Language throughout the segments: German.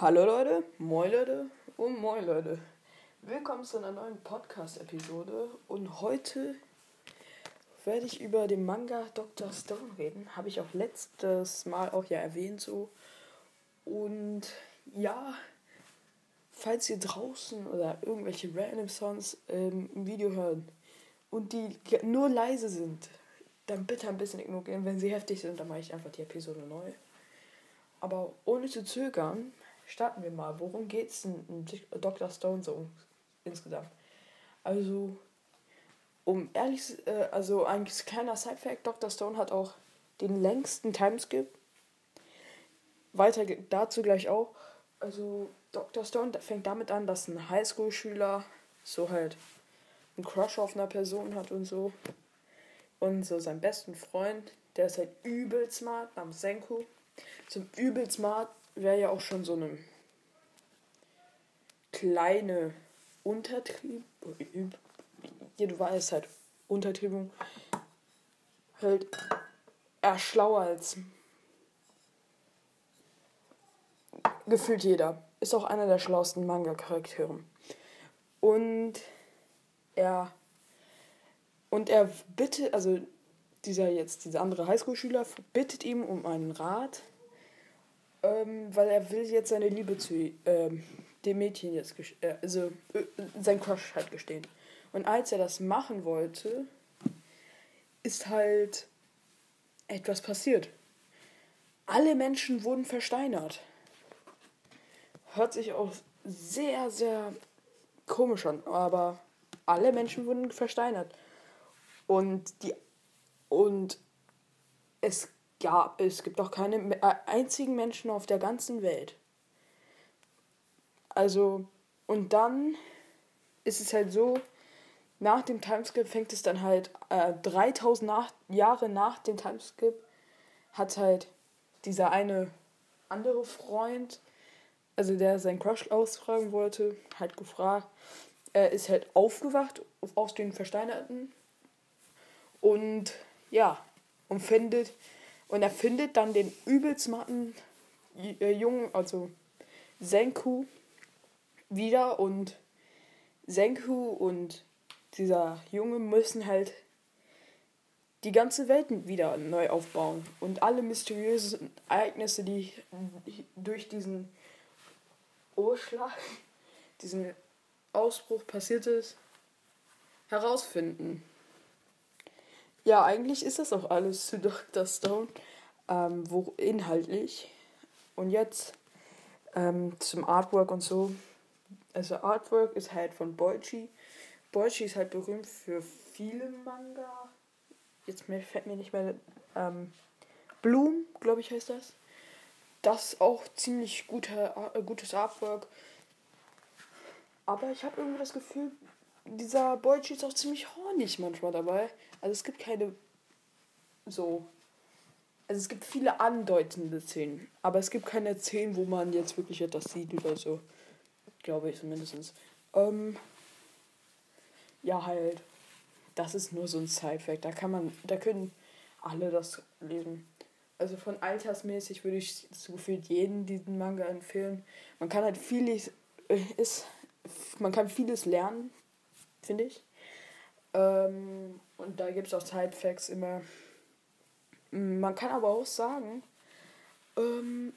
Hallo Leute, moin Leute und moin Leute. Willkommen zu einer neuen Podcast-Episode und heute werde ich über den Manga Dr. Stone reden. Habe ich auch letztes Mal auch ja erwähnt so. Und ja, falls ihr draußen oder irgendwelche random Songs ähm, im Video hören und die nur leise sind, dann bitte ein bisschen ignorieren. Wenn sie heftig sind, dann mache ich einfach die Episode neu. Aber ohne zu zögern, starten wir mal. Worum geht es in Dr. Stone so insgesamt? Also, um ehrlich, äh, also ein kleiner Side-Fact: Dr. Stone hat auch den längsten Timeskip. Weiter dazu gleich auch. Also, Dr. Stone fängt damit an, dass ein Highschool-Schüler so halt einen Crush auf einer Person hat und so. Und so seinen besten Freund, der ist halt übel smart, namens Senku. Zum übel smart wäre ja auch schon so eine kleine Untertrieb. Ja, du weißt halt, Untertriebung. Halt er schlauer als gefühlt jeder. Ist auch einer der schlauesten Manga-Charaktere. Und er und er bittet, also dieser jetzt, dieser andere Highschool-Schüler bittet ihm um einen Rat, ähm, weil er will jetzt seine Liebe zu ähm, dem Mädchen jetzt, äh, also äh, sein Crush halt gestehen. Und als er das machen wollte, ist halt etwas passiert. Alle Menschen wurden versteinert. Hört sich auch sehr, sehr komisch an, aber alle Menschen wurden versteinert. Und die und es gab, es gibt auch keine äh, einzigen Menschen auf der ganzen Welt. Also, und dann ist es halt so, nach dem Timeskip fängt es dann halt äh, 3000 nach, Jahre nach dem Timeskip hat halt dieser eine andere Freund, also der seinen Crush ausfragen wollte, halt gefragt, er ist halt aufgewacht aus den Versteinerten und ja, und findet und er findet dann den übelst smarten äh, Jungen, also Senku, wieder und Senku und dieser Junge müssen halt die ganze Welt wieder neu aufbauen und alle mysteriösen Ereignisse, die durch diesen Urschlag, diesen Ausbruch passiert ist, herausfinden. Ja, eigentlich ist das auch alles zu Dr. Stone, ähm, wo inhaltlich. Und jetzt ähm, zum Artwork und so. Also Artwork ist halt von Boichi. Boichi ist halt berühmt für viele Manga. Jetzt mir, fällt mir nicht mehr. Ähm, Bloom, glaube ich, heißt das. Das ist auch ziemlich guter, äh, gutes Artwork. Aber ich habe irgendwie das Gefühl, dieser Boichi ist auch ziemlich hornig manchmal dabei. Also es gibt keine so. Also es gibt viele andeutende Szenen, aber es gibt keine Szenen, wo man jetzt wirklich etwas sieht oder so. Glaube ich zumindest. Ähm, ja, halt. Das ist nur so ein Side-Fact. Da kann man, da können alle das lesen. Also von altersmäßig würde ich so gefühlt jeden diesen Manga empfehlen. Man kann halt vieles, äh, ist, man kann vieles lernen, finde ich. Ähm, und da gibt es auch Side-Facts immer. Man kann aber auch sagen, ähm,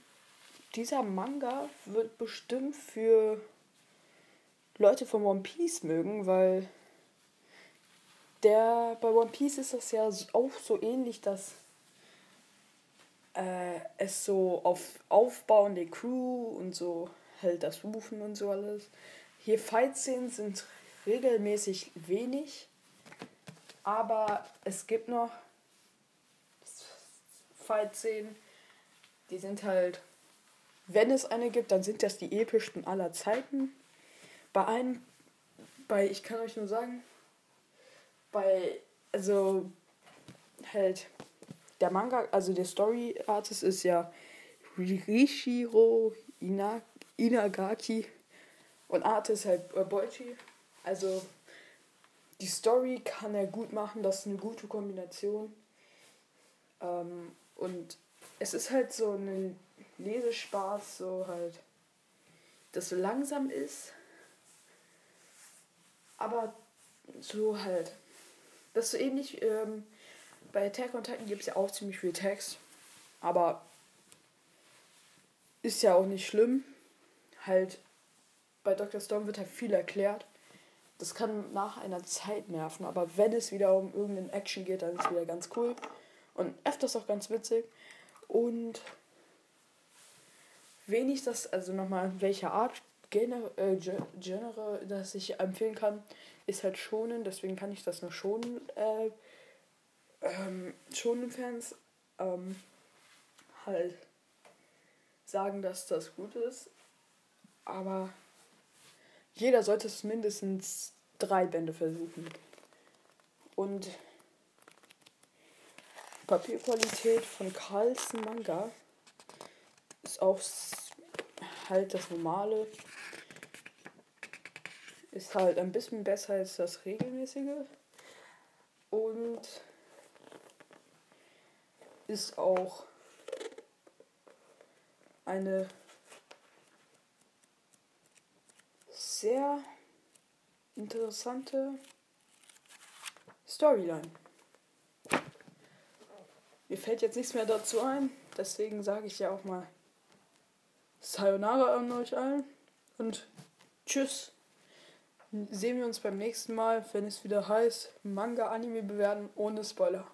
dieser Manga wird bestimmt für Leute von One Piece mögen, weil der bei One Piece ist das ja auch so ähnlich, dass äh, es so auf aufbauende Crew und so halt das Rufen und so alles. Hier Fight-Szenen sind regelmäßig wenig, aber es gibt noch Fight-Szenen, die sind halt, wenn es eine gibt, dann sind das die epischsten aller Zeiten. Bei einem, bei, ich kann euch nur sagen, bei, also, halt, der Manga, also der Story Artist ist ja Rishiro Ina, Inagaki und Artist halt äh, Boichi. Also die Story kann er gut machen, das ist eine gute Kombination. Ähm, und es ist halt so ein Lesespaß, so halt. das so langsam ist, aber so halt. Das ist so ähnlich, ähm, bei Attack on Titan gibt es ja auch ziemlich viel Text, aber ist ja auch nicht schlimm. Halt, bei Dr. Stone wird halt viel erklärt. Das kann nach einer Zeit nerven, aber wenn es wieder um irgendeine Action geht, dann ist es wieder ganz cool. Und öfters auch ganz witzig. Und wenig das, also nochmal, welche Art Genre, äh, Genre, das ich empfehlen kann, ist halt schonen, deswegen kann ich das nur schonen, äh, ähm, schonen Fans ähm, halt sagen, dass das gut ist. Aber jeder sollte es mindestens drei Bände versuchen. Und Papierqualität von Carlsen Manga ist auch halt das normale. Ist halt ein bisschen besser als das regelmäßige. Und ist auch eine sehr interessante Storyline. Mir fällt jetzt nichts mehr dazu ein, deswegen sage ich ja auch mal Sayonara an euch allen und tschüss. Sehen wir uns beim nächsten Mal, wenn es wieder heißt Manga Anime bewerten ohne Spoiler.